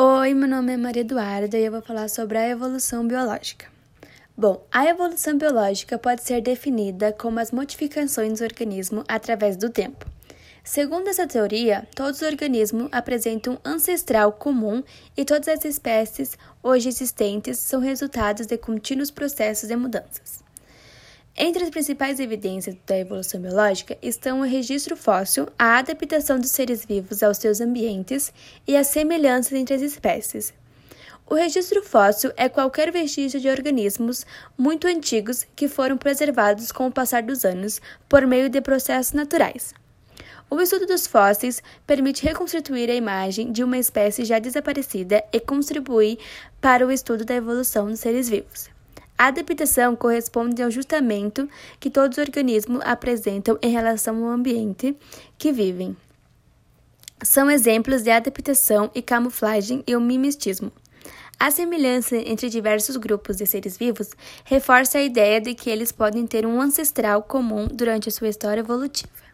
Oi, meu nome é Maria Eduarda e eu vou falar sobre a evolução biológica. Bom, a evolução biológica pode ser definida como as modificações do organismo através do tempo. Segundo essa teoria, todos os organismos apresentam um ancestral comum e todas as espécies hoje existentes são resultados de contínuos processos de mudanças. Entre as principais evidências da evolução biológica estão o registro fóssil, a adaptação dos seres vivos aos seus ambientes e as semelhanças entre as espécies. O registro fóssil é qualquer vestígio de organismos muito antigos que foram preservados com o passar dos anos por meio de processos naturais. O estudo dos fósseis permite reconstituir a imagem de uma espécie já desaparecida e contribuir para o estudo da evolução dos seres vivos. A adaptação corresponde ao ajustamento que todos os organismos apresentam em relação ao ambiente que vivem. São exemplos de adaptação e camuflagem e o mimetismo. A semelhança entre diversos grupos de seres vivos reforça a ideia de que eles podem ter um ancestral comum durante a sua história evolutiva.